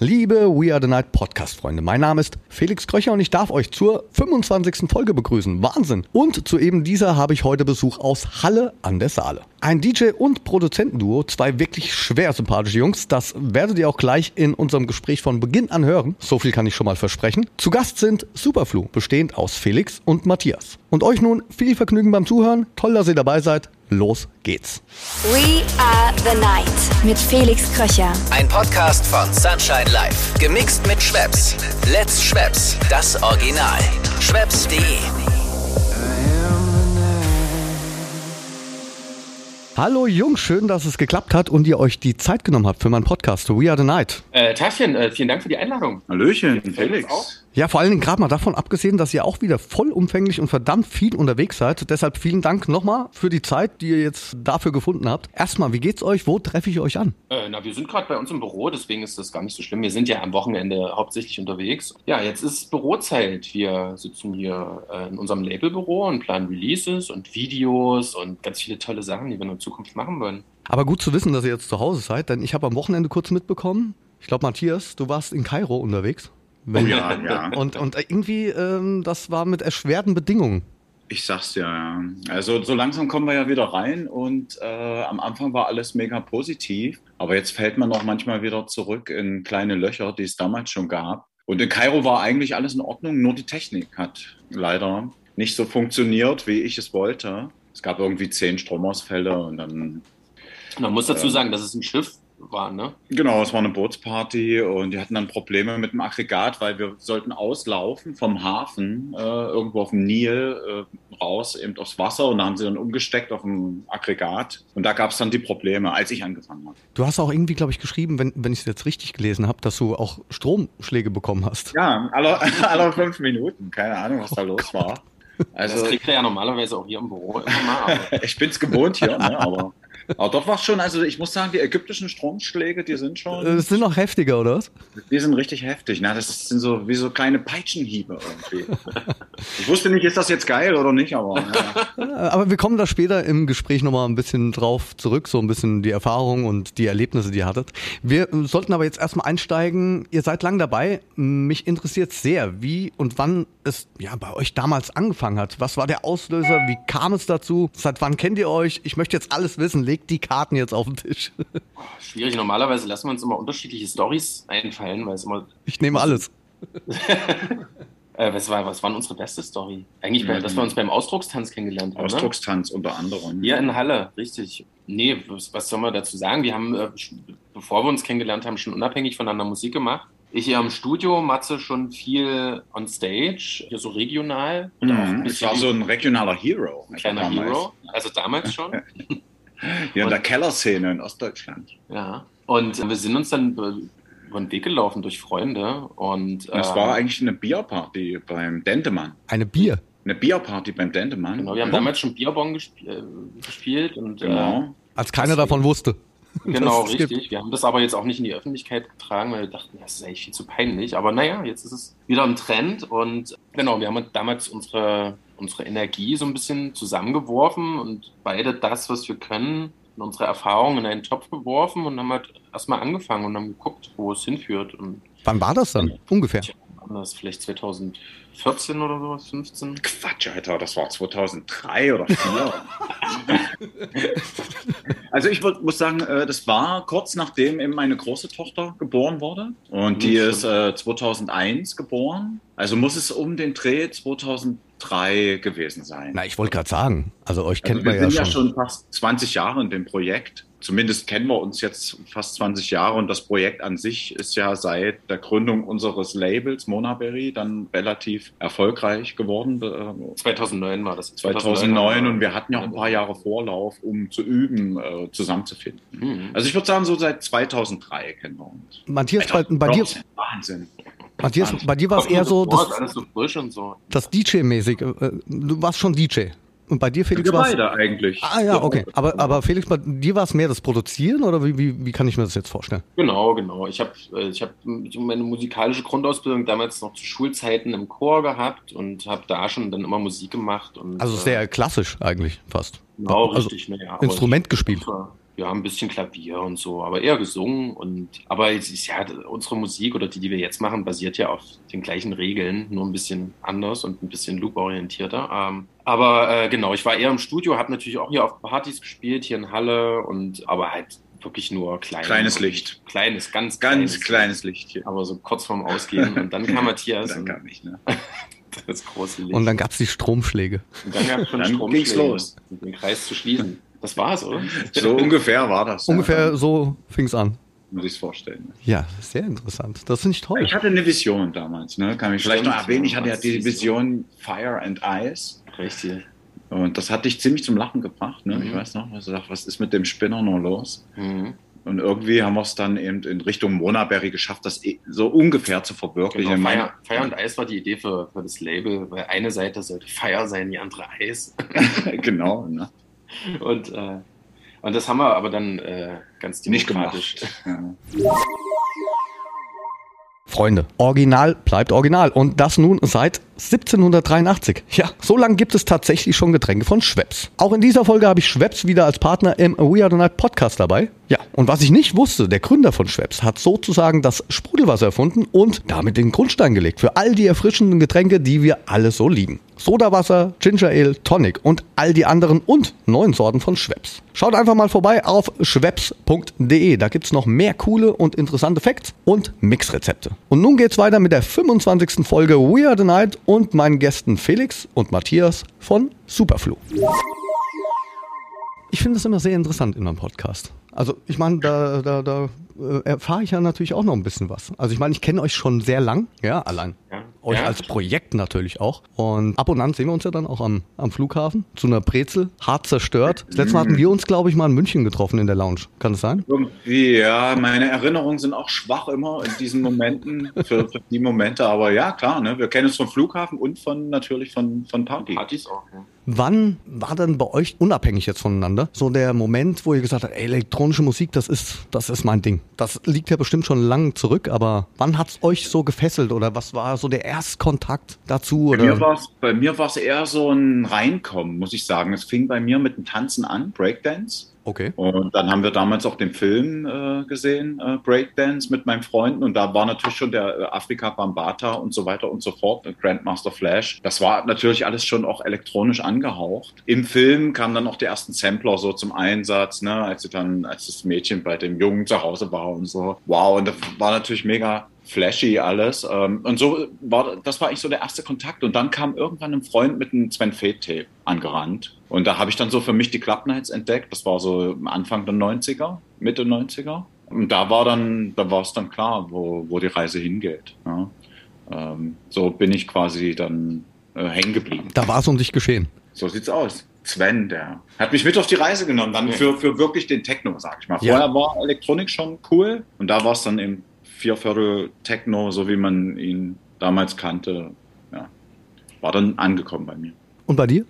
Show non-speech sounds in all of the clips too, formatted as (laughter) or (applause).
Liebe We Are the Night Podcast-Freunde, mein Name ist Felix Kröcher und ich darf euch zur 25. Folge begrüßen. Wahnsinn! Und zu eben dieser habe ich heute Besuch aus Halle an der Saale. Ein DJ und Produzentenduo, zwei wirklich schwer sympathische Jungs, das werdet ihr auch gleich in unserem Gespräch von Beginn an hören. So viel kann ich schon mal versprechen. Zu Gast sind Superflu, bestehend aus Felix und Matthias. Und euch nun viel Vergnügen beim Zuhören. Toll, dass ihr dabei seid. Los geht's. We are the night mit Felix Kröcher. Ein Podcast von Sunshine Life. Gemixt mit Schwepps. Let's Schwepps. Das Original. Schwepps.de. Hallo Jungs, schön, dass es geklappt hat und ihr euch die Zeit genommen habt für meinen Podcast We Are the Night. Äh, Tagchen, äh, vielen Dank für die Einladung. Hallöchen, Felix. Ja, vor allen Dingen gerade mal davon abgesehen, dass ihr auch wieder vollumfänglich und verdammt viel unterwegs seid. Deshalb vielen Dank nochmal für die Zeit, die ihr jetzt dafür gefunden habt. Erstmal, wie geht's euch? Wo treffe ich euch an? Äh, na, wir sind gerade bei uns im Büro, deswegen ist das gar nicht so schlimm. Wir sind ja am Wochenende hauptsächlich unterwegs. Ja, jetzt ist Bürozeit. Wir sitzen hier äh, in unserem Labelbüro und planen Releases und Videos und ganz viele tolle Sachen, die wir in Zukunft machen wollen. Aber gut zu wissen, dass ihr jetzt zu Hause seid, denn ich habe am Wochenende kurz mitbekommen, ich glaube, Matthias, du warst in Kairo unterwegs. Wenn- Oh ja, ja. Und, und irgendwie, ähm, das war mit erschwerten Bedingungen. Ich sag's ja, ja. Also so langsam kommen wir ja wieder rein und äh, am Anfang war alles mega positiv, aber jetzt fällt man auch manchmal wieder zurück in kleine Löcher, die es damals schon gab. Und in Kairo war eigentlich alles in Ordnung, nur die Technik hat leider nicht so funktioniert, wie ich es wollte. Es gab irgendwie zehn Stromausfälle und dann Man muss dazu Ähm. sagen, dass es ein Schiff war, ne? Genau, es war eine Bootsparty und die hatten dann Probleme mit dem Aggregat, weil wir sollten auslaufen vom Hafen äh, irgendwo auf dem Nil äh, raus eben aufs Wasser und da haben sie dann umgesteckt auf dem Aggregat und da gab es dann die Probleme, als ich angefangen habe. Du hast auch irgendwie, glaube ich, geschrieben, wenn, wenn ich es jetzt richtig gelesen habe, dass du auch Stromschläge bekommen hast. Ja, alle, (laughs) alle fünf Minuten, keine Ahnung, was da los war. Das Also kriegt er ja normalerweise auch hier im Büro immer mal. Aber (laughs) ich bin's gewohnt hier, ne, aber, aber dort war schon, also ich muss sagen, die ägyptischen Stromschläge, die sind schon, Äh, Es sind noch heftiger, oder was? Die sind richtig heftig. Na, das sind so wie so kleine Peitschenhiebe irgendwie. (laughs) ich wusste nicht, ist das jetzt geil oder nicht, aber ja. Äh, Aber wir kommen da später im Gespräch nochmal ein bisschen drauf zurück, so ein bisschen die Erfahrungen und die Erlebnisse, die ihr hattet. Wir äh, sollten aber jetzt erstmal einsteigen. Ihr seid lang dabei. Mich interessiert sehr, wie und wann es ja bei euch damals angefangen hat. Was war der Auslöser? Wie kam es dazu? Seit wann kennt ihr euch? Ich möchte jetzt alles wissen. Legt die Karten jetzt auf den Tisch. (laughs) schwierig. Normalerweise lassen wir uns immer unterschiedliche Stories einfallen, weil es immer Ich nehme alles. (laughs) Äh, was, war, was war denn unsere beste Story? Eigentlich, bei, Mhm. dass wir uns beim Ausdruckstanz kennengelernt haben. Ausdruckstanz unter anderem. Hier in Halle, richtig. Nee, was, was soll man dazu sagen? Wir haben, äh, bevor wir uns kennengelernt haben, schon unabhängig voneinander Musik gemacht. Ich hier im Studio, Matze schon viel on stage, hier so regional. Und auch ein Mhm. Es bisschen war so ein regionaler Hero. ein kleiner damals. Hero. Also damals schon. (laughs) Hier in der Kellerszene in Ostdeutschland. ja. Und wir sind uns dann über den Weg gelaufen durch Freunde. Und Das äh, war eigentlich eine Bierparty beim Dendemann. Eine Bier. Eine Bierparty beim Dendemann. Genau, wir haben damals schon Bierbong gesp äh, gespielt und äh, Genau. Als keiner davon wusste. Genau, es gibt. richtig. Wir haben das aber jetzt auch nicht in die Öffentlichkeit getragen, weil wir dachten, das ist eigentlich viel zu peinlich. Aber naja, jetzt ist es wieder im Trend und genau, wir haben damals unsere, unsere Energie so ein bisschen zusammengeworfen und beide das, was wir können, und unsere Erfahrungen in einen Topf geworfen und haben halt erstmal angefangen und haben geguckt, wo es hinführt. Und Wann war das dann? Ungefähr. War das vielleicht 2014 oder sowas, 15? Quatsch, Alter, das war 2003 oder 2004. (laughs) also ich würd, muss sagen, äh, das war kurz nachdem eben meine große Tochter geboren wurde. Und die Mhm, ist äh, 2001 geboren. Also muss es um den Dreh 2003 gewesen sein. Na, ich wollte gerade sagen. Also euch kennt Also wir man ja sind schon. ja schon fast 20 Jahre in dem Projekt. Zumindest kennen wir uns jetzt fast 20 Jahre und das Projekt an sich ist ja seit der Gründung unseres Labels Monaberry dann relativ erfolgreich geworden. Äh, 2009 war das. 2009 und wir hatten ja auch ein paar Jahre Vorlauf, um zu üben, äh, zusammenzufinden. Mhm. Also ich würde sagen, so seit 2003 kennen wir uns. Matthias, bei, bei dir, Wahnsinn. Matthias, bei dir war es eher so vor, das, alles so frisch und so. das DJ-mäßig. äh, Du warst schon DJ. Und bei dir, Felix, war beide eigentlich. Ah ja, okay. Aber, aber Felix, bei dir war es mehr das Produzieren oder wie, wie, wie kann ich mir das jetzt vorstellen? Genau, genau. Ich habe ich hab meine musikalische Grundausbildung damals noch zu Schulzeiten im Chor gehabt und habe da schon dann immer Musik gemacht. Und, Also äh, sehr klassisch eigentlich fast. Genau, also richtig. naja, Instrument gespielt. Ja, ein bisschen Klavier und so, aber eher gesungen. Und aber es ist ja unsere Musik oder die, die wir jetzt machen, basiert ja auf den gleichen Regeln, nur ein bisschen anders und ein bisschen loop-orientierter. Ähm, aber äh, genau, ich war eher im Studio, habe natürlich auch hier auf Partys gespielt, hier in Halle und aber halt wirklich nur klein. Kleines Licht. Kleines, ganz, Ganz kleines, kleines Licht hier. Aber so kurz vorm Ausgehen. Und dann kam (laughs) Matthias. Dann und kam ich, ne? (laughs) das große Licht. Und dann gab's die Stromschläge. Und dann gab es schon Dann Stromschläge, ging's los. um den Kreis zu schließen. Das war's, oder? So ungefähr war das. Ungefähr Ja, so fing's an. muss ich es vorstellen. Ja, sehr interessant. Das finde ich toll. Ich hatte eine Vision damals, ne? Kann ich vielleicht Stimmt, noch erwähnen. Ich hatte ja was die ist Vision Fire and Ice. Richtig. Und das hat dich ziemlich zum Lachen gebracht, ne? Ich Mhm. weiß noch, also dachte, was ist mit dem Spinner noch los? Mhm. Und irgendwie haben wir es dann eben in Richtung Monaberry geschafft, das eh- so ungefähr zu verwirklichen. Genau, Fire, Fire und Eis war die Idee für, für das Label, weil eine Seite sollte Fire sein, die andere Eis. (laughs) genau, ne? Und, äh, und das haben wir aber dann äh, ganz Nicht demokratisch. gemacht. Ja. Freunde, Original bleibt Original. Und das nun seit 1783. Ja, so lange gibt es tatsächlich schon Getränke von Schweppes. Auch in dieser Folge habe ich Schweppes wieder als Partner im We Are the Night Podcast dabei. Ja, und was ich nicht wusste, der Gründer von Schweppes hat sozusagen das Sprudelwasser erfunden und damit den Grundstein gelegt für all die erfrischenden Getränke, die wir alle so lieben. Sodawasser, Ginger Ale, Tonic und all die anderen und neuen Sorten von Schweppes. Schaut einfach mal vorbei auf schweppes.de. Da gibt's noch mehr coole und interessante Facts und Mixrezepte. Und nun geht's weiter mit der 25. Folge We Are the Night und meinen Gästen Felix und Matthias von Superflu. Ich finde es immer sehr interessant in meinem Podcast. Also ich meine, da, da, da äh, erfahre ich ja natürlich auch noch ein bisschen was. Also ich meine, ich kenne euch schon sehr lang, ja, allein. Ja. Euch Ja. als Projekt natürlich auch. Und ab und an sehen wir uns ja dann auch am, am Flughafen zu einer Brezel, hart zerstört. Das letzte Mal hatten wir uns, glaube ich, mal in München getroffen in der Lounge. Kann das sein? Irgendwie, ja, meine Erinnerungen sind auch schwach immer in diesen Momenten, für, für die Momente. Aber ja, klar, ne? wir kennen uns vom Flughafen und von natürlich von, von Party. Partys auch, ja. Wann war denn bei euch, unabhängig jetzt voneinander, so der Moment, wo ihr gesagt habt, ey, elektronische Musik, das ist, das ist mein Ding? Das liegt ja bestimmt schon lang zurück, aber wann hat's euch so gefesselt oder was war so der Erstkontakt dazu? Bei mir, Oder? war's, bei mir war es eher so ein Reinkommen, muss ich sagen. Es fing bei mir mit dem Tanzen an, Breakdance. Okay. Und dann haben wir damals auch den Film äh, gesehen, äh, Breakdance, mit meinen Freunden. Und da war natürlich schon der äh, Afrika Bambata und so weiter und so fort, der Grandmaster Flash. Das war natürlich alles schon auch elektronisch angehaucht. Im Film kamen dann auch die ersten Sampler so zum Einsatz, ne, als sie dann, als das Mädchen bei dem Jungen zu Hause war und so. Wow, und das war natürlich mega flashy alles. Ähm, Und so war das war eigentlich so der erste Kontakt. Und dann kam irgendwann ein Freund mit einem Sven Feth Tape angerannt. Und da habe ich dann so für mich die Club Nights entdeckt. Das war so Anfang der 90er, Mitte 90er. Und da war dann, da war es dann klar, wo, wo die Reise hingeht. Ja. Ähm, so bin ich quasi dann äh, hängen geblieben. Da war es um dich geschehen. So sieht's aus. Sven, der hat mich mit auf die Reise genommen, dann für, für wirklich den Techno, sag ich mal. Ja. Vorher war Elektronik schon cool und da war es dann eben Vierviertel Techno, so wie man ihn damals kannte. Ja, war dann angekommen bei mir. Und bei dir?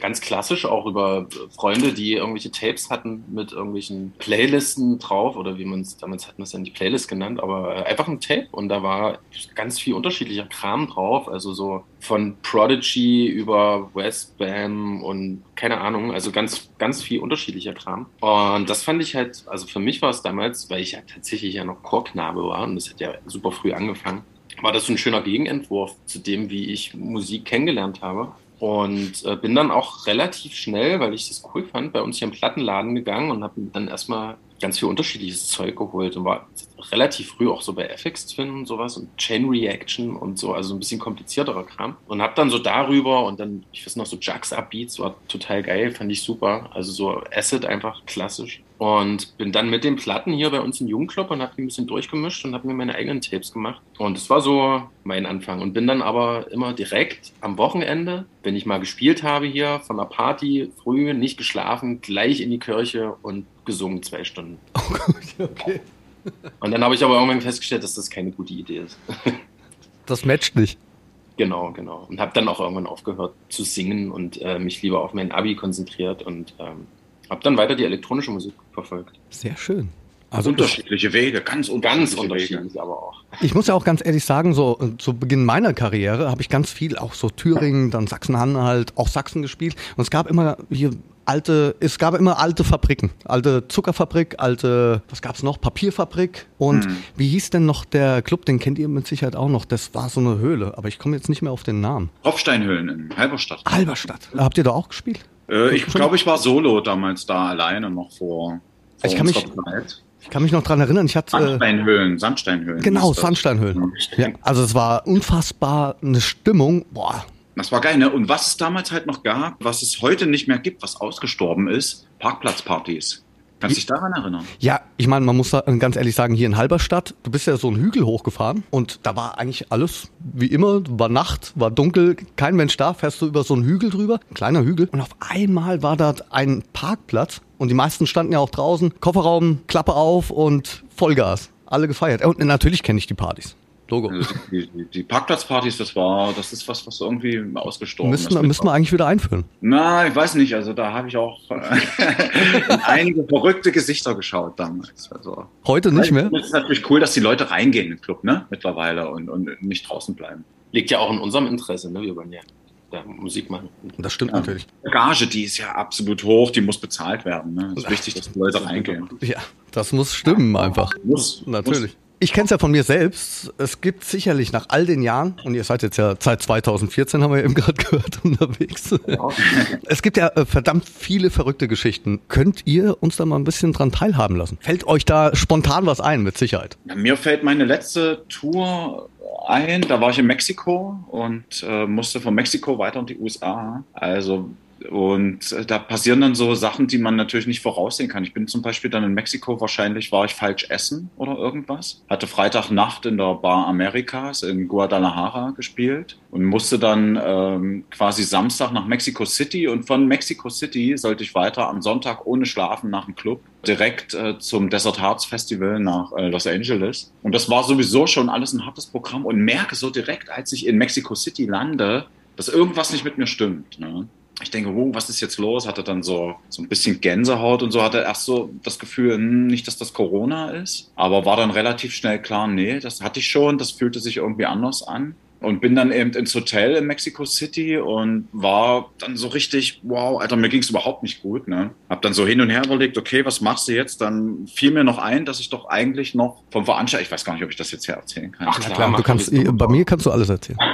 Ganz klassisch auch über Freunde, die irgendwelche Tapes hatten mit irgendwelchen Playlisten drauf oder wie man es damals hatten wir es ja nicht Playlist genannt, aber äh, einfach ein Tape und da war ganz viel unterschiedlicher Kram drauf, also so von Prodigy über Westbam und keine Ahnung, also ganz ganz viel unterschiedlicher Kram und das fand ich halt, also für mich war es damals, weil ich ja tatsächlich ja noch Chorknabe war und das hat ja super früh angefangen, war das so ein schöner Gegenentwurf zu dem, wie ich Musik kennengelernt habe. Und äh, bin dann auch relativ schnell, weil ich das cool fand, bei uns hier im Plattenladen gegangen und habe dann erstmal ganz viel unterschiedliches Zeug geholt und war relativ früh auch so bei FX Twin und sowas und Chain Reaction und so, also ein bisschen komplizierterer Kram. Und habe dann so darüber und dann, ich weiß noch, so Jux Upbeats war total geil, fand ich super. Also so Acid einfach klassisch. Und bin dann mit den Platten hier bei uns im Jugendclub und habe die ein bisschen durchgemischt und habe mir meine eigenen Tapes gemacht. Und das war so mein Anfang. Und bin dann aber immer direkt am Wochenende, wenn ich mal gespielt habe hier, von der Party, früh, nicht geschlafen, gleich in die Kirche und gesungen zwei Stunden. (laughs) okay. Und dann habe ich aber irgendwann festgestellt, dass das keine gute Idee ist. (laughs) Das matcht nicht. Genau, genau. Und habe dann auch irgendwann aufgehört zu singen und äh, mich lieber auf mein Abi konzentriert und ähm, habe dann weiter die elektronische Musik verfolgt. Sehr schön. Also Unterschiedliche Wege, ganz unterschiedliche Ganz Wege. unterschiedlich aber auch. Ich muss ja auch ganz ehrlich sagen, so zu Beginn meiner Karriere habe ich ganz viel auch so Thüringen, dann Sachsen-Anhalt, auch Sachsen gespielt. Und es gab immer hier alte, es gab immer alte Fabriken. Alte Zuckerfabrik, alte, was gab's noch? Papierfabrik. Und Mhm. wie hieß denn noch der Club? Den kennt ihr mit Sicherheit auch noch. Das war so eine Höhle, aber ich komme jetzt nicht mehr auf den Namen. Tropfsteinhöhlen in Halberstadt. Halberstadt. Habt ihr da auch gespielt? Äh, ich glaube, ich war solo damals da alleine noch vor, vor Ich kann mich- Zeit. Ich kann mich noch dran erinnern, ich hatte. Sandsteinhöhlen, Sandsteinhöhlen. genau. Sandsteinhöhlen. Ja, also es war unfassbar eine Stimmung. Boah, Das war geil, ne? Und was es damals halt noch gab, was es heute nicht mehr gibt, was ausgestorben ist, Parkplatzpartys. Kannst du dich daran erinnern? Ja, ich meine, man muss da ganz ehrlich sagen, hier in Halberstadt, du bist ja so einen Hügel hochgefahren und da war eigentlich alles wie immer, war Nacht, war dunkel, kein Mensch da, fährst du über so einen Hügel drüber, ein kleiner Hügel und auf einmal war dort ein Parkplatz und die meisten standen ja auch draußen, Kofferraum, Klappe auf und Vollgas, alle gefeiert. Und natürlich kenne ich die Partys. Logo. Also die, die, die Parkplatzpartys, das war, das ist was, was irgendwie ausgestorben Müssen, ist. müssen wir eigentlich wieder einführen. Na, ich weiß nicht. Also da habe ich auch (laughs) in einige verrückte Gesichter geschaut damals. Also Heute nicht mehr. Es ist natürlich cool, dass die Leute reingehen in den Club, ne? Mittlerweile und, und nicht draußen bleiben. Liegt ja auch in unserem Interesse, ne? Wir wollen ja Musik machen. Das stimmt Ja. natürlich. Die Gage, die ist ja absolut hoch, die muss bezahlt werden. Ne? Es ist wichtig, dass die Leute reingehen. Ja, das muss stimmen einfach. Muss. Natürlich. Ich kenne es ja von mir selbst. Es gibt sicherlich nach all den Jahren, und ihr seid jetzt ja seit 2014, haben wir ja eben (laughs) gerade gehört, unterwegs. Es gibt ja äh, verdammt viele verrückte Geschichten. Könnt ihr uns da mal ein bisschen dran teilhaben lassen? Fällt euch da spontan was ein, mit Sicherheit? Ja, Mir fällt meine letzte Tour ein, da war ich in Mexiko und äh, musste von Mexiko weiter in die USA. Also und äh, da passieren dann so Sachen, die man natürlich nicht voraussehen kann. Ich bin zum Beispiel dann in Mexiko, wahrscheinlich war ich falsch essen oder irgendwas. Hatte Freitagnacht in der Bar Americas in Guadalajara gespielt und musste dann ähm, quasi Samstag nach Mexico City und von Mexico City sollte ich weiter am Sonntag ohne Schlafen nach dem Club direkt äh, zum Desert Hearts Festival nach äh, Los Angeles. Und das war sowieso schon alles ein hartes Programm und merke so direkt, als ich in Mexico City lande, dass irgendwas nicht mit mir stimmt. Ne? Ich denke, oh, was ist jetzt los? Hatte dann so, so ein bisschen Gänsehaut und so, hatte erst so das Gefühl, hm, nicht, dass das Corona ist, aber war dann relativ schnell klar, nee, das hatte ich schon, das fühlte sich irgendwie anders an. Und bin dann eben ins Hotel in Mexico City und war dann so richtig, wow, Alter, mir ging es überhaupt nicht gut. Ne? Hab dann so hin und her überlegt, okay, was machst du jetzt? Dann fiel mir noch ein, dass ich doch eigentlich noch vom Veranstalter, ich weiß gar nicht, ob ich das jetzt hier erzählen kann. Ach, klar. Du kannst, bei mir kannst du alles erzählen. (laughs)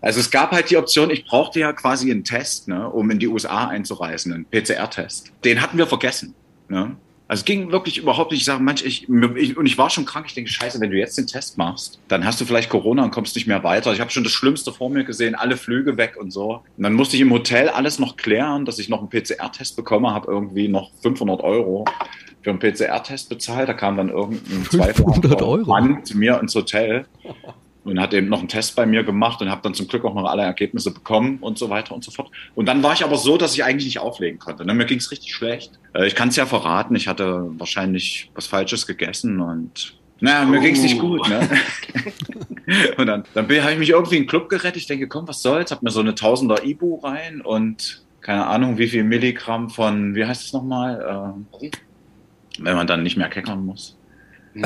Also es gab halt die Option, ich brauchte ja quasi einen Test, ne, um in die USA einzureisen, einen PCR-Test. Den hatten wir vergessen. Ne? Also es ging wirklich überhaupt nicht. Ich sage, manch, ich, ich, und ich war schon krank. Ich denke, scheiße, wenn du jetzt den Test machst, dann hast du vielleicht Corona und kommst nicht mehr weiter. Ich habe schon das Schlimmste vor mir gesehen, alle Flüge weg und so. Und dann musste ich im Hotel alles noch klären, dass ich noch einen PCR-Test bekomme, habe irgendwie noch 500 Euro für einen PCR-Test bezahlt. Da kam dann irgendein 500 Euro? Mann zu mir ins Hotel und hat eben noch einen Test bei mir gemacht und habe dann zum Glück auch noch alle Ergebnisse bekommen und so weiter und so fort. Und dann war ich aber so, dass ich eigentlich nicht auflegen konnte. Ne? Mir ging es richtig schlecht. Äh, Ich kann es ja verraten, ich hatte wahrscheinlich was Falsches gegessen und naja, mir Oh. ging es nicht gut. Ne? (laughs) und dann, dann habe ich mich irgendwie in den Club gerettet. Ich denke, komm, was soll's? Hab mir so eine Tausender Ibu rein und keine Ahnung, wie viel Milligramm von, wie heißt es nochmal? Äh, wenn man dann nicht mehr keckern muss. Hm.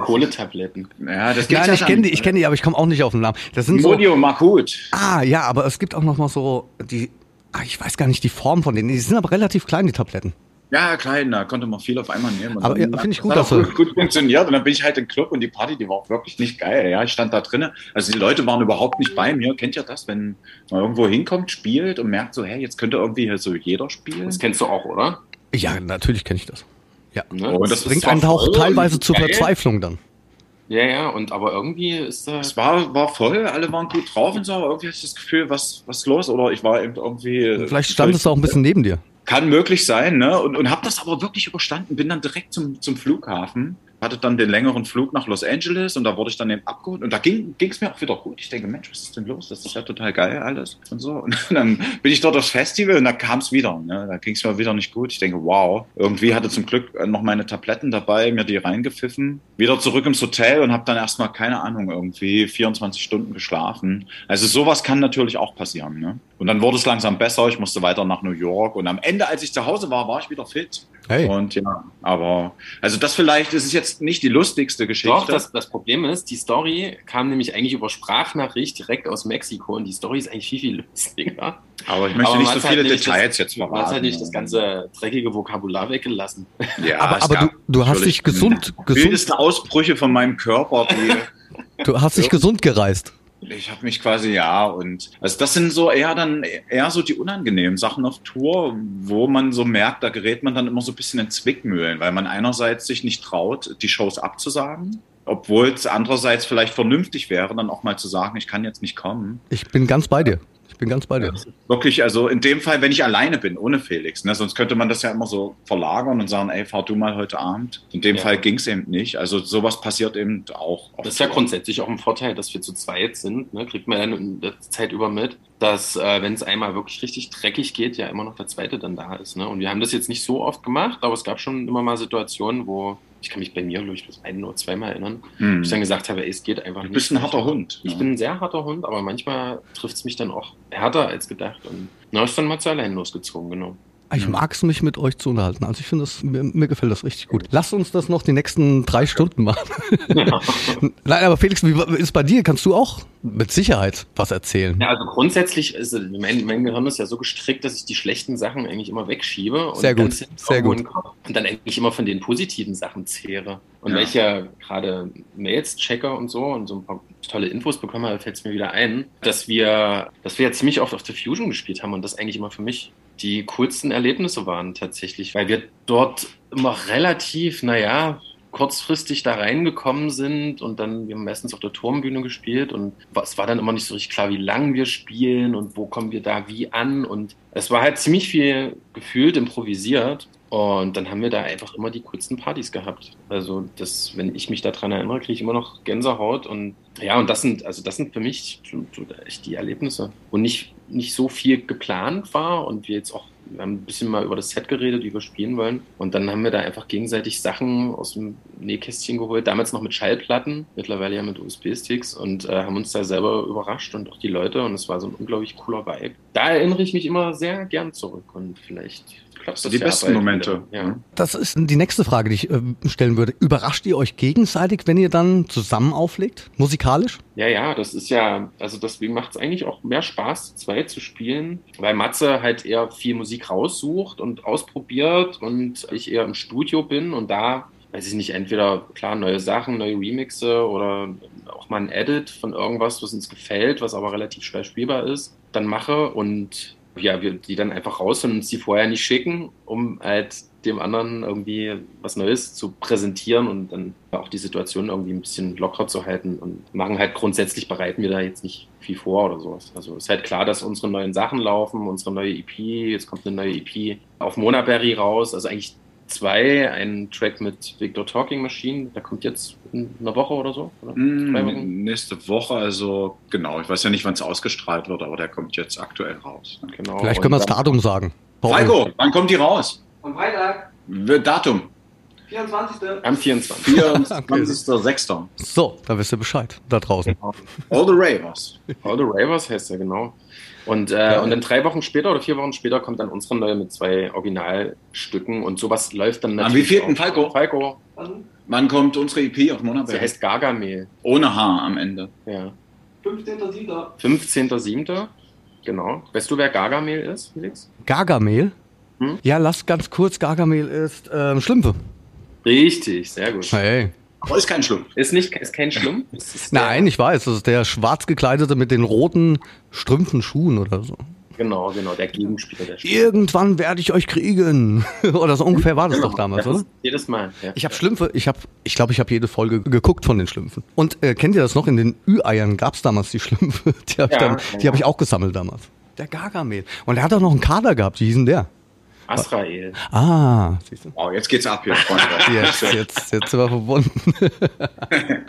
Kohletabletten. Ja, das gibt's Nein, ja ich kenne die, ich kenne die, aber ich komme auch nicht auf den Namen. Das sind so, Modio Makut. ah, ja, aber es gibt auch noch mal so die, ah, ich weiß gar nicht die Form von denen. Die sind aber relativ klein, die Tabletten. Ja, klein, da konnte man viel auf einmal nehmen. Und Aber ja, finde ich gut, das dass gut, gut funktioniert. Und dann bin ich halt im Club und die Party, die war auch wirklich nicht geil. Ja, ich stand da drinnen. Also die Leute waren überhaupt nicht bei mir. Kennt ihr das, wenn man irgendwo hinkommt, spielt und merkt so, hey, jetzt könnte irgendwie hier so jeder spielen? Das kennst du auch, oder? Ja, natürlich kenne ich das. Ja. Ne? Oh, das Bringt einen auch teilweise und zur geil. Verzweiflung dann. Ja, ja, und aber irgendwie ist da. Es war, war voll, alle waren gut drauf und so, aber irgendwie hatte ich das Gefühl, was, was ist los? Oder ich war eben irgendwie. Vielleicht stand es auch ein bisschen neben dir. Kann möglich sein, ne? Und, und habe das aber wirklich überstanden. Bin dann direkt zum, zum Flughafen, hatte dann den längeren Flug nach Los Angeles und da wurde ich dann eben abgeholt. Und da ging es mir auch wieder gut. Ich denke, Mensch, was ist denn los? Das ist ja total geil alles und so. Und (laughs) dann bin ich dort aufs Festival und da kam es wieder. Ne? Da ging es mir wieder nicht gut. Ich denke, wow. Irgendwie hatte zum Glück noch meine Tabletten dabei, mir die reingepfiffen. Wieder zurück ins Hotel und habe dann erstmal, keine Ahnung, irgendwie 24 Stunden geschlafen. Also sowas kann natürlich auch passieren. Ne? Und dann wurde es langsam besser. Ich musste weiter nach New York. Und am Ende, als ich zu Hause war, war ich wieder fit. Hey. Und ja, aber also das vielleicht, es ist jetzt jetzt nicht die lustigste Geschichte. Doch, das, das Problem ist, die Story kam nämlich eigentlich über Sprachnachricht direkt aus Mexiko und die Story ist eigentlich viel, viel lustiger. aber ich möchte Aber nicht man so viele halt Details das, jetzt Man verraten. hat halt nicht das ganze dreckige Vokabular weggelassen. Ja, Aber, es aber du, du hast dich gesund, gesund, Wildeste Ausbrüche von meinem Körper, die (laughs) du hast dich gesund gereist. Ich habe mich quasi ja und also das sind so eher dann eher so die unangenehmen Sachen auf Tour, wo man so merkt, da gerät man dann immer so ein bisschen in Zwickmühlen, weil man einerseits sich nicht traut, die Shows abzusagen, obwohl es andererseits vielleicht vernünftig wäre, dann auch mal zu sagen, ich kann jetzt nicht kommen. Ich bin ganz bei dir. Ich bin ganz bei dir. Wirklich, also in dem Fall, wenn ich alleine bin, ohne Felix, ne, sonst könnte man das ja immer so verlagern und sagen, ey, fahr du mal heute Abend. In dem Ja. Fall ging es eben nicht. Also sowas passiert eben auch. Das ist ja grundsätzlich auch ein Vorteil, dass wir zu zweit sind. Ne? Kriegt man dann in der Zeit über mit, dass, äh, wenn es einmal wirklich richtig dreckig geht, ja immer noch der Zweite dann da ist. Ne? Und wir haben das jetzt nicht so oft gemacht, aber es gab schon immer mal Situationen, wo ich kann mich bei mir, glaube ich, bloß ein oder zweimal erinnern, Hm. wo ich dann gesagt habe, ey, es geht einfach Du nicht. bist ein harter Hund. Ich ne? bin ein sehr harter Hund, aber manchmal trifft es mich dann auch härter als gedacht. Und na, ist dann mal zu allein losgezogen, genau. Ich mag es, mich mit euch zu unterhalten. Also ich finde das, mir, mir gefällt das richtig gut. Lasst uns das noch die nächsten drei Stunden machen. Ja. (laughs) Nein, aber Felix, wie ist bei dir? Kannst du auch mit Sicherheit was erzählen? Ja, also grundsätzlich ist äh, mein, mein Gehirn ist ja so gestrickt, dass ich die schlechten Sachen eigentlich immer wegschiebe und Sehr gut, sehr gut. Und dann eigentlich immer von den positiven Sachen zehre. Und Ja. weil ich ja gerade Mails checke und so und so ein paar tolle Infos bekomme, fällt es mir wieder ein, dass wir, dass wir ja ziemlich oft auf der Fusion gespielt haben und das eigentlich immer für mich die coolsten Erlebnisse waren tatsächlich, weil wir dort immer relativ, naja, kurzfristig da reingekommen sind und dann, wir haben meistens auf der Turmbühne gespielt und es war dann immer nicht so richtig klar, wie lang wir spielen und wo kommen wir da wie an und es war halt ziemlich viel gefühlt improvisiert und dann haben wir da einfach immer die coolsten Partys gehabt. Also das, wenn ich mich daran erinnere, kriege ich immer noch Gänsehaut und ja, und das sind, also das sind für mich echt die Erlebnisse. Und nicht, nicht so viel geplant war und wir jetzt auch, wir haben ein bisschen mal über das Set geredet, wie wir spielen wollen. Und dann haben wir da einfach gegenseitig Sachen aus dem Nähkästchen geholt, damals noch mit Schallplatten, mittlerweile ja mit USB-Sticks und äh, haben uns da selber überrascht und auch die Leute und es war so ein unglaublich cooler Vibe. Da erinnere ich mich immer sehr gern zurück und vielleicht klappt das die ja besten bald Momente. Ja. Das ist die nächste Frage, die ich äh, stellen würde. Überrascht ihr euch gegenseitig, wenn ihr dann zusammen auflegt? Musikalisch? Ja, ja, das ist ja, also deswegen macht es eigentlich auch mehr Spaß, zwei zu spielen, weil Matze halt eher viel Musik raussucht und ausprobiert und ich eher im Studio bin und da, weiß ich nicht, entweder klar neue Sachen, neue Remixe oder auch mal ein Edit von irgendwas, was uns gefällt, was aber relativ schwer spielbar ist, dann mache und ja, wir die dann einfach raus und uns die vorher nicht schicken, um halt dem anderen irgendwie was Neues zu präsentieren und dann auch die Situation irgendwie ein bisschen locker zu halten und machen halt grundsätzlich bereiten wir da jetzt nicht viel vor oder sowas. Also ist halt klar, dass unsere neuen Sachen laufen, unsere neue EP, jetzt kommt eine neue EP auf Monaberry raus, also eigentlich zwei, ein Track mit Victor Talking Machine, der kommt jetzt in einer Woche oder so, oder? Mm, nächste Woche, also genau. Ich weiß ja nicht, wann es ausgestrahlt wird, aber der kommt jetzt aktuell raus. Genau. Vielleicht können wir das Datum sagen. Falco, wann kommt die raus? Am Freitag, Datum. 24. dann Am 24. 24.06. (laughs) So, da wisst ihr Bescheid da draußen. All the Ravers. All the Ravers heißt er, genau. Und, äh, Ja. und dann drei Wochen später oder vier Wochen später kommt dann unsere neue mit zwei Originalstücken und sowas läuft dann Am wievielten. Falco? Falco. Wann? Kommt unsere EP auf Sie Monaberg? heißt Gargamel. Ohne H am Ende. Ja. 15.07. 15.07. Genau. Weißt du, wer Gargamel ist, Felix? Gargamel? Hm? Ja, lass ganz kurz. Gargamel ist ähm, Schlümpfe. Richtig, sehr gut. Hey. Aber ist kein Schlumpf. Ist nicht, ist kein Schlimm? (laughs) Es ist Nein, ich weiß. Das ist der schwarz gekleidete mit den roten Strümpfen Schuhen oder so. Genau, genau, der Gegenspieler der Schlimm. Irgendwann werde ich euch kriegen. (laughs) oder so ungefähr war das Genau, doch damals, das oder? Jedes Mal. Ja. Ich habe Schlümpfe, ich habe, ich glaube, ich habe jede Folge geguckt von den Schlümpfen. Und äh, kennt ihr das noch? In den Ü-Eiern gab's damals die Schlümpfe. (laughs) Die habe ich, Ja, dann- ja. die hab ich auch gesammelt damals. Der Gargamel. Und der hat auch noch einen Kader gehabt. Wie hieß denn der? Azrael. Ah, siehst du. Oh, jetzt geht's ab hier, Freunde. (laughs) Jetzt, jetzt, jetzt sind wir verbunden.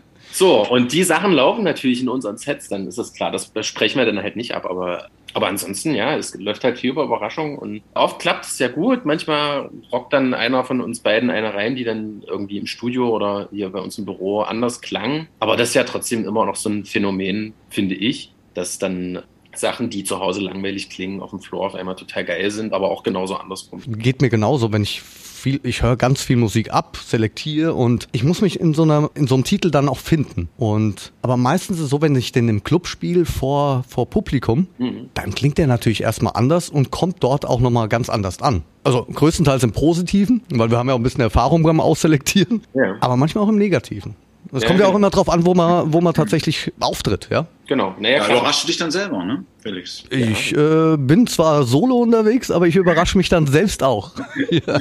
(laughs) So, und die Sachen laufen natürlich in unseren Sets, dann ist das klar, das sprechen wir dann halt nicht ab, aber, aber ansonsten, ja, es läuft halt viel über Überraschung und oft klappt es ja gut, manchmal rockt dann einer von uns beiden eine rein, die dann irgendwie im Studio oder hier bei uns im Büro anders klang, aber das ist ja trotzdem immer noch so ein Phänomen, finde ich, dass dann Sachen, die zu Hause langweilig klingen, auf dem Floor auf einmal total geil sind, aber auch genauso andersrum. Geht mir genauso, wenn ich viel, ich höre ganz viel Musik ab, selektiere und ich muss mich in so einer, in so einem Titel dann auch finden. Und aber meistens ist es so, wenn ich den im Club spiele vor, vor Publikum, dann klingt der natürlich erstmal anders und kommt dort auch nochmal ganz anders an. Also größtenteils im Positiven, weil wir haben ja auch ein bisschen Erfahrung beim Ausselektieren, Ja. aber manchmal auch im Negativen. Es Ja, kommt ja auch immer drauf an, wo man, wo man tatsächlich auftritt, ja. Genau. Naja, Ja, überraschst du dich dann selber, ne, Felix? Ich äh, bin zwar solo unterwegs, aber ich überrasche mich dann selbst auch. (laughs) ja.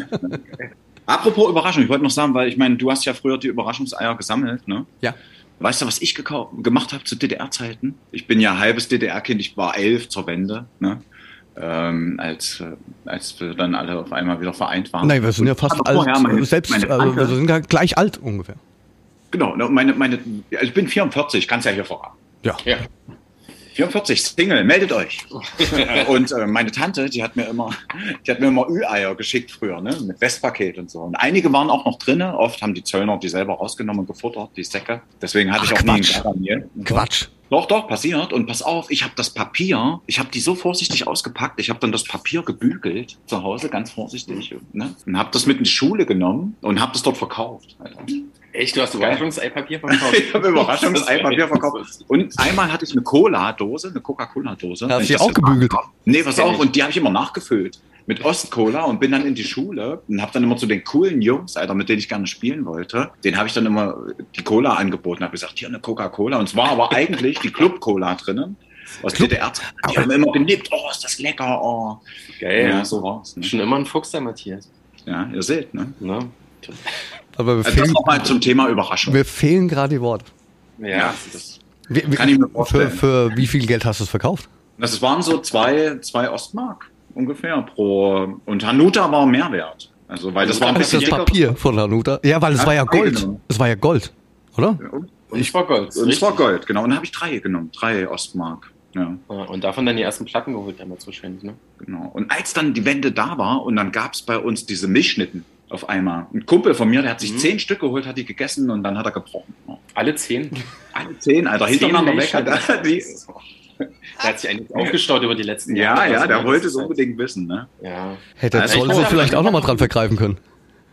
Apropos Überraschung, ich wollte noch sagen, weil ich meine, du hast ja früher die Überraschungseier gesammelt, ne? ja. Weißt du, was ich gemacht habe zu DDR-Zeiten? Ich bin ja halbes DDR-Kind, ich war elf zur Wende, ne? Ähm, als, äh, als wir dann alle auf einmal wieder vereint waren. Nein, wir sind ja fast alt, vorher meine- selbst, meine also wir sind ja gleich alt ungefähr. Genau, ne, meine, meine, also ich bin 44, ich kann es ja hier verraten. Ja. Ja. 44, Single, meldet euch. (laughs) und äh, meine Tante, die hat mir immer, die hat mir immer Ü-Eier geschickt früher, ne, mit Westpaket und so. Und einige waren auch noch drinne. Oft haben die Zöllner die selber rausgenommen und gefuttert, die Säcke. Deswegen hatte Ach, ich auch nie einen Quatsch. Garamier. und so. Quatsch. Doch, doch, passiert. Und pass auf, ich habe das Papier, ich habe die so vorsichtig ausgepackt, ich habe dann das Papier gebügelt zu Hause, ganz vorsichtig, ne? und habe das mit in die Schule genommen und habe das dort verkauft. Alter. Echt, du hast Überraschungseipapier verkauft? (laughs) Ich habe Überraschungseipapier (laughs) verkauft. Und einmal hatte ich eine Cola-Dose, eine Coca-Cola-Dose. Hast du ich die auch gebügelt? Nee, pass auf, und die habe ich immer nachgefüllt mit Ostcola und bin dann in die Schule und habe dann immer zu den coolen Jungs, Alter, mit denen ich gerne spielen wollte, den habe ich dann immer die Cola angeboten, habe gesagt, hier eine Coca-Cola. Und es war aber eigentlich die Club-Cola drinnen. Aus DDR. Die haben immer genickt, oh, ist das lecker, oh. Geil. Ja, so war's. Ne? Schon immer ein Fuchs, der Matthias. Ja, ihr seht, ne? Ne? Aber wir Also das fehlen, nochmal zum Thema Überraschung. wir fehlen gerade die Worte. Ja, Ja, das Wir, wir, Kann ich mir für, vorstellen. für wie viel Geld hast du es verkauft? Das waren so zwei, zwei Ostmark ungefähr pro. Und Hanuta war mehr wert. Also, weil das war ein bisschen das dicker. Papier von Hanuta. Ja, weil es Ja, war ja Gold. genommen. Es war ja Gold, oder? Und Und ich war Gold. und es war Gold, genau. Und dann habe ich drei genommen, drei Ostmark. Ja, und davon dann die ersten Platten geholt damals wahrscheinlich, ne? genau. Und als dann die Wende da war und dann gab es bei uns diese Milchschnitten auf einmal. Ein Kumpel von mir, der hat sich Mhm. zehn Stück geholt, hat die gegessen und dann hat er gebrochen. Alle zehn. Alle zehn, Alter, hintereinander weg. Hat er die, (laughs) Der hat sich eigentlich aufgestaut über die letzten ja, Jahre. ja, Also, der wollte es unbedingt wissen, ne? Ja. Hätte Also ich Zoll sich vielleicht auch nochmal dran vergreifen können.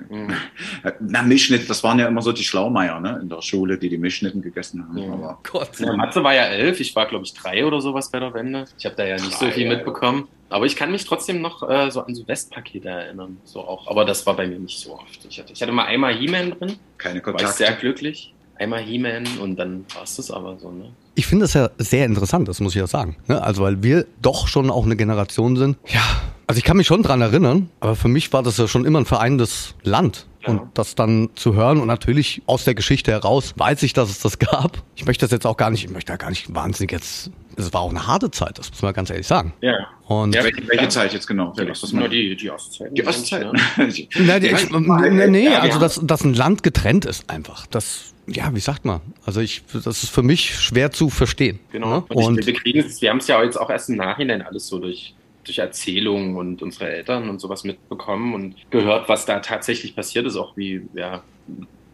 (laughs) Na, Milchschnitt, das waren ja immer so die Schlaumeier, ne? In der Schule, die die Milchschnitten gegessen haben. Ja. Aber Gott. Ja, Matze war ja elf, ich war glaube ich drei oder sowas bei der Wende. Ich habe da ja nicht so Drei, viel ja, mitbekommen. Aber ich kann mich trotzdem noch äh, so an so Westpakete erinnern. So auch. Aber das war bei mir nicht so oft. Ich hatte, ich hatte mal einmal He-Man drin, keine war ich sehr Kontakte. glücklich. Einmal He-Man und dann war es das aber so, ne? Ich finde das ja sehr interessant, das muss ich ja sagen. Ne? Also weil wir doch schon auch eine Generation sind. Ja, also ich kann mich schon dran erinnern, aber für mich war das ja schon immer ein vereinendes Land. Und das dann zu hören und natürlich aus der Geschichte heraus weiß ich, dass es das gab. Ich möchte das jetzt auch gar nicht, ich möchte da gar nicht wahnsinnig jetzt, es war auch eine harte Zeit, das muss man ganz ehrlich sagen. Ja. Und Ja, Welche, welche Zeit jetzt genau? Felix? Was nur die, die Ostzeiten. du? die Ostzeit. Ne? (laughs) Nein, die, ich, nee, nee, Ja, also dass, dass ein Land getrennt ist einfach. Das, ja, wie sagt man? Also ich, das ist für mich schwer zu verstehen. Genau. Ne? Und, Und ich, wir wir haben es ja jetzt auch erst im Nachhinein alles so durch, durch Erzählungen und unsere Eltern und sowas mitbekommen und gehört, was da tatsächlich passiert ist, auch wie, ja,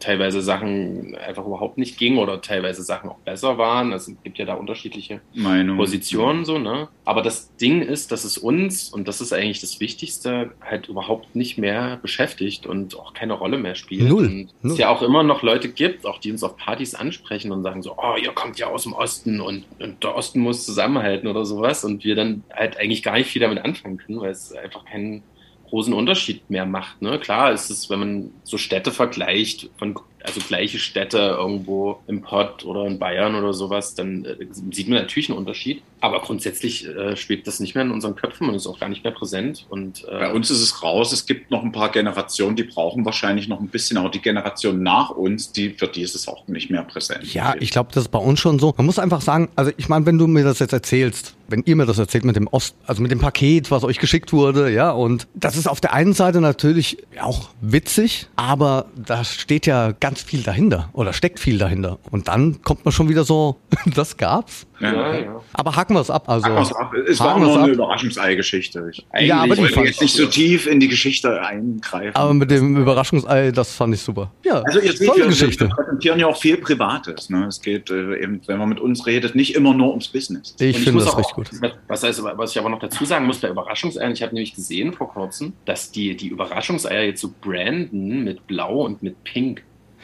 teilweise Sachen einfach überhaupt nicht ging oder teilweise Sachen auch besser waren. Also es gibt ja da unterschiedliche Meinung. Positionen so, ne? Aber das Ding ist, dass es uns, und das ist eigentlich das Wichtigste, halt überhaupt nicht mehr beschäftigt und auch keine Rolle mehr spielt. Null. Und Null. es ja auch immer noch Leute gibt, auch die uns auf Partys ansprechen und sagen so, oh, ihr kommt ja aus dem Osten und, und der Osten muss zusammenhalten oder sowas und wir dann halt eigentlich gar nicht viel damit anfangen können, weil es einfach keinen großen Unterschied mehr macht. Ne? Klar ist es, wenn man so Städte vergleicht, von, also gleiche Städte irgendwo im Pott oder in Bayern oder sowas, dann äh, sieht man natürlich einen Unterschied. Aber grundsätzlich äh, schwebt das nicht mehr in unseren Köpfen und ist auch gar nicht mehr präsent. Und, äh, Bei uns ist es raus. Es gibt noch ein paar Generationen, die brauchen wahrscheinlich noch ein bisschen, aber die Generation nach uns, die, für die ist es auch nicht mehr präsent. Ja, ich glaube, das ist bei uns schon so. Man muss einfach sagen, also ich meine, wenn du mir das jetzt erzählst, wenn ihr mir das erzählt mit dem Ost, also mit dem Paket, was euch geschickt wurde, ja, und das ist auf der einen Seite natürlich auch witzig, aber da steht ja ganz ganz viel dahinter oder steckt viel dahinter. Und dann kommt man schon wieder so, (laughs) das gab's. Ja, ja. Aber hacken wir es ab. Also, Haken wir's ab. Es war nur eine. Überraschungsei-Geschichte. Ich Ja, aber die wollte jetzt nicht so tief in die Geschichte eingreifen. Aber mit dem Überraschungsei, das fand ich super. Ja, Also ihr seht, wir, Geschichte. wir präsentieren ja auch viel Privates. Ne? Es geht äh, eben, wenn man mit uns redet, nicht immer nur ums Business. Ich Und finde das auch- richtig gut. Was, also, was ich aber noch dazu sagen muss, bei Überraschungseiern, ich habe nämlich gesehen vor kurzem, dass die, die Überraschungseier jetzt so branden mit Blau und mit Pink.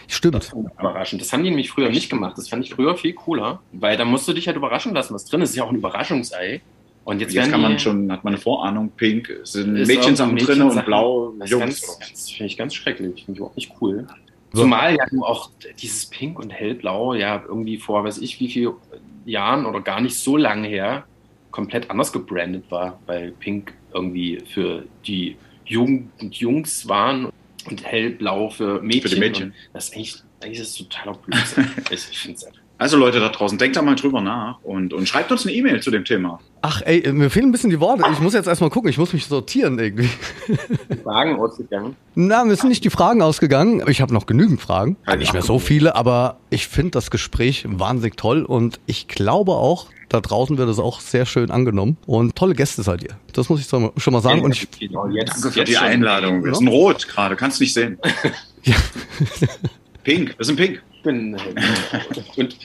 Stimmt. Überraschend. Das haben die nämlich früher nicht gemacht. Das fand ich früher viel cooler, weil da musst du dich halt überraschen lassen, was drin ist. ist ja auch ein Überraschungsei. Und jetzt, Jetzt werden kann man schon, hat man eine Vorahnung, pink sind ist Mädchensachen auch drin und blau Das, Jungs. ganz, das finde ich ganz schrecklich. Finde ich überhaupt nicht cool. So. Zumal ja auch dieses Pink und Hellblau ja irgendwie vor, weiß ich, wie viel Jahren oder gar nicht so lange her komplett anders gebrandet war, weil Pink irgendwie für die Jugend und Jungs waren und Hellblau für Mädchen. Für die Mädchen. Und das ist eigentlich, eigentlich ist totaler Blödsinn. (laughs) ich finde es Also Leute da draußen, denkt da mal drüber nach und, und schreibt uns eine E-Mail zu dem Thema. Ach ey, mir fehlen ein bisschen die Worte. Ich muss jetzt erstmal gucken, ich muss mich sortieren irgendwie. Fragen ausgegangen. Na, mir sind nicht die Fragen ausgegangen. Ich habe noch genügend Fragen. Ja, Nicht mehr so viele, aber ich finde das Gespräch wahnsinnig toll und ich glaube auch, da draußen wird es auch sehr schön angenommen. Und tolle Gäste seid ihr. Das muss ich schon mal sagen. Und ich, genau, jetzt, Danke für jetzt die schon. Einladung. Wir Ja. sind rot gerade, kannst nicht sehen. (laughs) Ja. Pink, wir sind pink. Ich bin Hellblau. (laughs) und,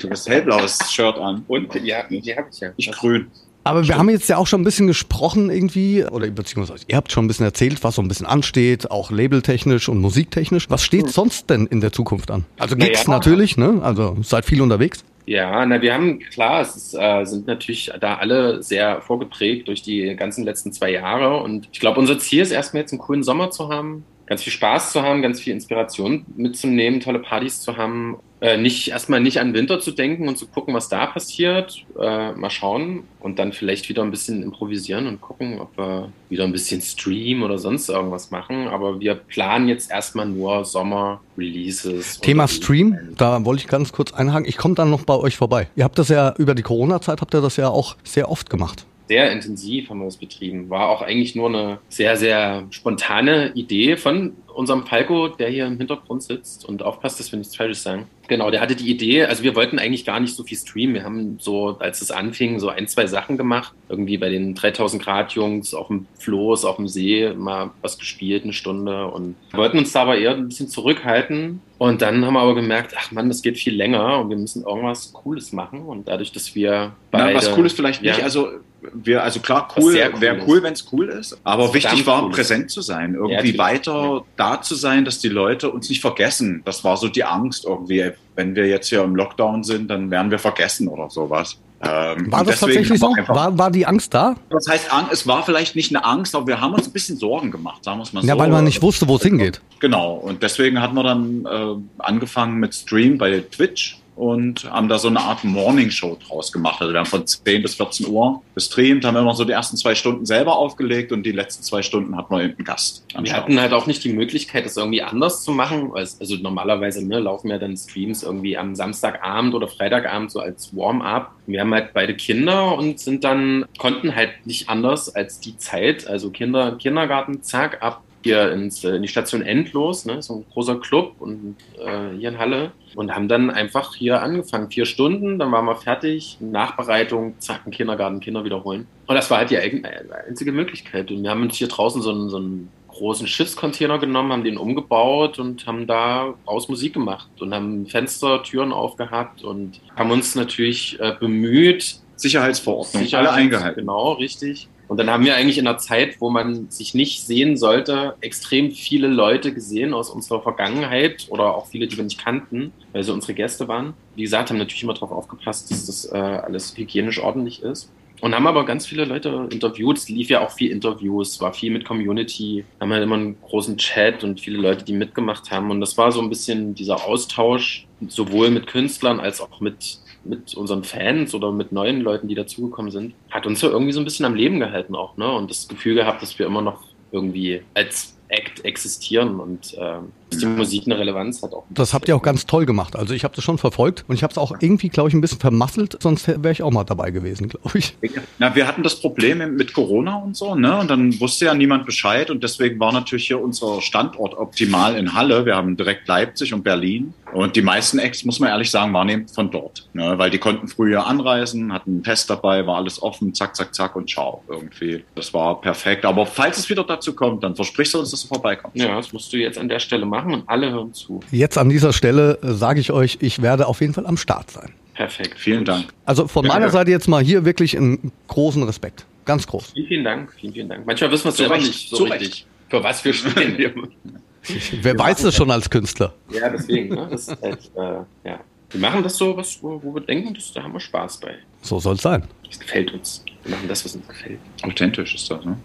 Du hast hellblaues Shirt an. und ja, die habe ich ja. Ich grün. aber wir haben jetzt ja auch schon ein bisschen gesprochen irgendwie, oder beziehungsweise ihr habt schon ein bisschen erzählt, was so ein bisschen ansteht, auch labeltechnisch und musiktechnisch. Was steht sonst denn in der Zukunft an? Also Gigs ja. natürlich, ne? Also seid viel unterwegs. Ja, na, wir haben, klar, es ist, äh, sind natürlich da alle sehr vorgeprägt durch die ganzen letzten zwei Jahre. Und ich glaube, unser Ziel ist erstmal jetzt einen coolen Sommer zu haben, ganz viel Spaß zu haben, ganz viel Inspiration mitzunehmen, tolle Partys zu haben. Äh, nicht erstmal nicht an Winter zu denken und zu gucken, was da passiert. Äh, mal schauen und dann vielleicht wieder ein bisschen improvisieren und gucken, ob wir wieder ein bisschen streamen oder sonst irgendwas machen. Aber wir planen jetzt erstmal nur Sommer-Releases. Thema Stream, da wollte ich ganz kurz einhaken. Ich komme dann noch bei euch vorbei. Ihr habt das ja über die Corona-Zeit, habt ihr das ja auch sehr oft gemacht. Sehr intensiv haben wir das betrieben. War auch eigentlich nur eine sehr, sehr spontane Idee von unserem Falco, der hier im Hintergrund sitzt und aufpasst, dass wir nichts Falsches sagen. Genau, der hatte die Idee, also wir wollten eigentlich gar nicht so viel streamen. Wir haben so, als es anfing, so ein, zwei Sachen gemacht. Irgendwie bei den 3000 Grad Jungs auf dem Floß, auf dem See mal was gespielt, eine Stunde und wollten uns da aber eher ein bisschen zurückhalten. Und dann haben wir aber gemerkt, ach Mann, das geht viel länger und wir müssen irgendwas Cooles machen. Und dadurch, dass wir Na, beide, was cool ist vielleicht nicht. Ja. Also, wir, also klar, cool, wäre cool, wenn es cool ist. Aber wichtig war, cool präsent zu sein. Ja, Irgendwie natürlich. weiter da zu sein, dass die Leute uns nicht vergessen. Das war so die Angst irgendwie. Wenn wir jetzt hier im Lockdown sind, dann werden wir vergessen oder sowas. Ähm, War das tatsächlich so? War, war die Angst da? Das heißt, es war vielleicht nicht eine Angst, aber wir haben uns ein bisschen Sorgen gemacht, sagen wir es mal so. Ja, weil man nicht wusste, wo es hingeht. Genau, und deswegen hatten wir dann äh, angefangen mit Stream bei Twitch und haben da so eine Art Morning-Show draus gemacht. Also wir haben von 10 bis 14 Uhr gestreamt, haben immer so die ersten zwei Stunden selber aufgelegt und die letzten zwei Stunden hatten wir einen Gast. Wir hatten halt auch nicht die Möglichkeit, das irgendwie anders zu machen. Also also normalerweise ne, laufen ja dann Streams irgendwie am Samstagabend oder Freitagabend so als Warm-up. Wir haben halt beide Kinder und sind dann, konnten halt nicht anders als die Zeit, also Kinder, Kindergarten, zack, ab hier ins, äh, in die Station Endlos, ne, so ein großer Club und äh, hier in Halle und haben dann einfach hier angefangen. Vier Stunden, dann waren wir fertig, Nachbereitung, zack, im Kindergarten, Kinder wiederholen. Und das war halt die äh, einzige Möglichkeit. Und wir haben uns hier draußen so einen, so einen großen Schiffscontainer genommen, haben den umgebaut und haben da aus Musik gemacht und haben Fenster, Türen aufgehabt und haben uns natürlich äh, bemüht, Sicherheitsverordnung, Sicherheit- alle eingehalten. Genau, richtig. Und dann haben wir eigentlich in einer Zeit, wo man sich nicht sehen sollte, extrem viele Leute gesehen aus unserer Vergangenheit oder auch viele, die wir nicht kannten, weil sie unsere Gäste waren. Wie gesagt, haben natürlich immer darauf aufgepasst, dass das äh, alles hygienisch ordentlich ist. Und haben aber ganz viele Leute interviewt. Es lief ja auch viel Interviews, war viel mit Community, haben halt immer einen großen Chat und viele Leute, die mitgemacht haben. Und das war so ein bisschen dieser Austausch, sowohl mit Künstlern als auch mit, mit unseren Fans oder mit neuen Leuten, die dazugekommen sind, hat uns so irgendwie so ein bisschen am Leben gehalten auch, ne? Und das Gefühl gehabt, dass wir immer noch irgendwie als Act existieren und ähm, die Musik eine Relevanz hat. Auch Das habt ihr auch ganz toll gemacht. Also ich habe das schon verfolgt und ich habe es auch irgendwie, glaube ich, ein bisschen vermasselt, sonst wäre ich auch mal dabei gewesen, glaube ich. Na, wir hatten das Problem mit Corona und so, ne? Und dann wusste ja niemand Bescheid und deswegen war natürlich hier unser Standort optimal in Halle. Wir haben direkt Leipzig und Berlin. Und die meisten Acts, muss man ehrlich sagen, waren eben von dort. Ne? Weil die konnten früher anreisen, hatten einen Test dabei, war alles offen, zack, zack, zack und ciao irgendwie. Das war perfekt. Aber falls es wieder dazu kommt, dann versprichst du uns, dass du vorbeikommst. Ja, das musst du jetzt an der Stelle machen und alle hören zu. Jetzt an dieser Stelle äh, sage ich euch, ich werde auf jeden Fall am Start sein. Perfekt. Vielen Gut. Dank. Also von meiner Seite jetzt mal hier wirklich einen großen Respekt. Ganz groß. Vielen, vielen Dank. Vielen, vielen Dank. Manchmal wissen wir es selber nicht so zu richtig. Recht. Für was wir (laughs) stehen. (laughs) Wer weiß das schon als Künstler? ja, deswegen. Ne? Das ist halt, äh, ja. Wir machen das so, was, wo, wo wir denken, das, da haben wir Spaß bei. So soll es sein. Das gefällt uns. Wir machen das, was uns gefällt. Authentisch ist das, ne?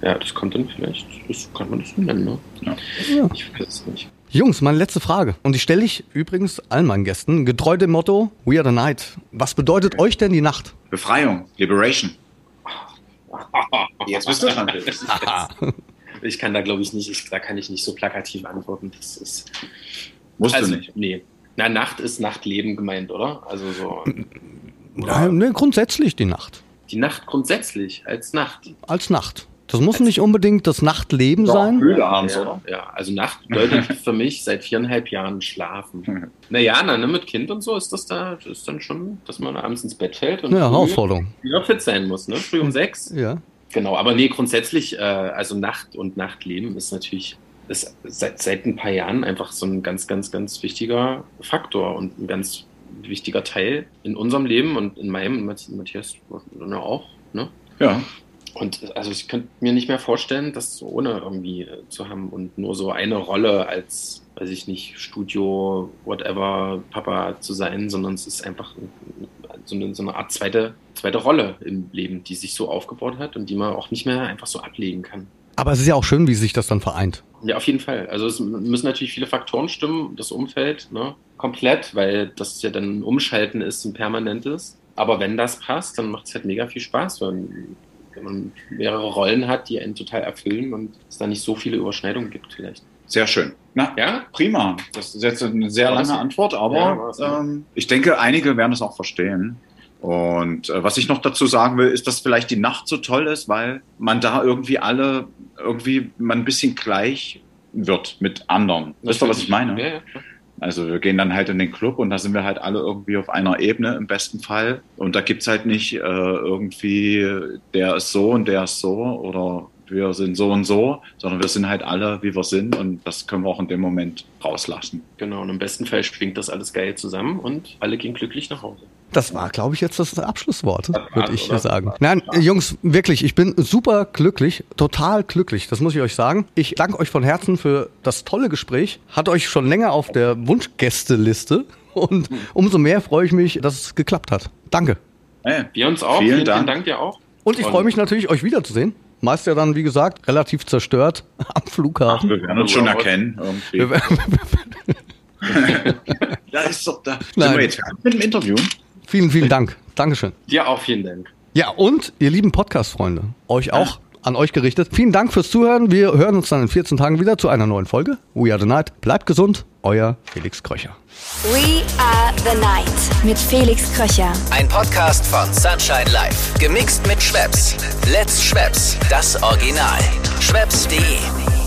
Ja, das kommt dann vielleicht, das kann man das so nennen, ne? Ja. Ich weiß es nicht. Jungs, meine letzte Frage. Und die stelle ich übrigens allen meinen Gästen. Getreu dem Motto, We are the night. Was bedeutet euch denn die Nacht? Befreiung, Liberation. (laughs) Jetzt bist du dran. (laughs) Ich kann da, glaube ich, nicht, ich, da kann ich nicht so plakativ antworten. Das ist. Musst also, du nicht. Nee. Na, Nacht ist Nachtleben gemeint, oder? Also so. Nein, ne, grundsätzlich die Nacht. Die Nacht grundsätzlich als Nacht. Als Nacht. Das muss nicht unbedingt das Nachtleben Doch, sein. Höhle abends, Ja, oder? ja, also Nacht bedeutet (laughs) für mich seit viereinhalb Jahren schlafen. (laughs) Naja, na, ne, mit Kind und so ist das da, das ist dann schon, dass man abends ins Bett fällt und früh Herausforderung. wieder fit sein muss, ne? Früh um sechs. Ja. Genau, aber nee, grundsätzlich, äh, also Nacht und Nachtleben ist natürlich ist seit, seit ein paar Jahren einfach so ein ganz, ganz, ganz wichtiger Faktor und ein ganz wichtiger Teil in unserem Leben und in meinem, Matt- Matthias ja auch, ne? Ja. Und also ich könnte mir nicht mehr vorstellen, das so ohne irgendwie zu haben und nur so eine Rolle als, weiß ich nicht, Studio, whatever, Papa zu sein, sondern es ist einfach so eine, so eine Art zweite, zweite Rolle im Leben, die sich so aufgebaut hat und die man auch nicht mehr einfach so ablegen kann. Aber es ist ja auch schön, wie sich das dann vereint. Ja, auf jeden Fall. Also es müssen natürlich viele Faktoren stimmen, das Umfeld, ne? Komplett, weil das ja dann ein Umschalten ist, ein permanentes. Aber wenn das passt, dann macht es halt mega viel Spaß, weil wenn man mehrere Rollen hat, die einen total erfüllen und es da nicht so viele Überschneidungen gibt vielleicht. Sehr schön. Na, Ja? prima. Das ist jetzt eine sehr lange Antwort, Ja, aber ne? ähm, ich denke, einige werden es auch verstehen. Und äh, was ich noch dazu sagen will, ist, dass vielleicht die Nacht so toll ist, weil man da irgendwie alle, irgendwie man ein bisschen gleich wird mit anderen. Wisst ihr, was ich meine? Ja, ja. Also wir gehen dann halt in den Club und da sind wir halt alle irgendwie auf einer Ebene im besten Fall. Und da gibt's halt nicht äh, irgendwie, der ist so und der ist so oder wir sind so und so, sondern wir sind halt alle, wie wir sind und das können wir auch in dem Moment rauslassen. Genau, und im besten Fall schwingt das alles geil zusammen und alle gehen glücklich nach Hause. Das war, glaube ich, jetzt das Abschlusswort, würde ich sagen. Nein, äh, Jungs, wirklich, ich bin super glücklich, total glücklich, das muss ich euch sagen. Ich danke euch von Herzen für das tolle Gespräch. Hat euch schon länger auf der Wunschgästeliste und umso mehr freue ich mich, dass es geklappt hat. Danke. Hey, Wir uns auch. Vielen vielen, Dank. vielen Dank dir auch. Und ich freue mich natürlich, euch wiederzusehen. Meist ja dann, wie gesagt, relativ zerstört (laughs) am Flughafen. wir werden uns schon erkennen. Irgendwie. (laughs) (laughs) Da ist doch da. Sind Nein. wir jetzt fertig mit dem Interview? Vielen, vielen Dank. Dankeschön. Dir auch vielen Dank. Ja, und ihr lieben Podcast-Freunde, euch auch an euch gerichtet. Vielen Dank fürs Zuhören. Wir hören uns dann in 14 Tagen wieder zu einer neuen Folge. We are the night. Bleibt gesund. Euer Felix Kröcher. We are the night mit Felix Kröcher. Ein Podcast von Sunshine Life. Gemixt mit Schwepps. Let's Schwepps. Das Original. Schwepps.de